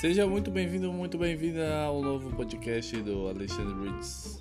Seja muito bem-vindo, muito bem-vinda ao novo podcast do Alexandre Brits.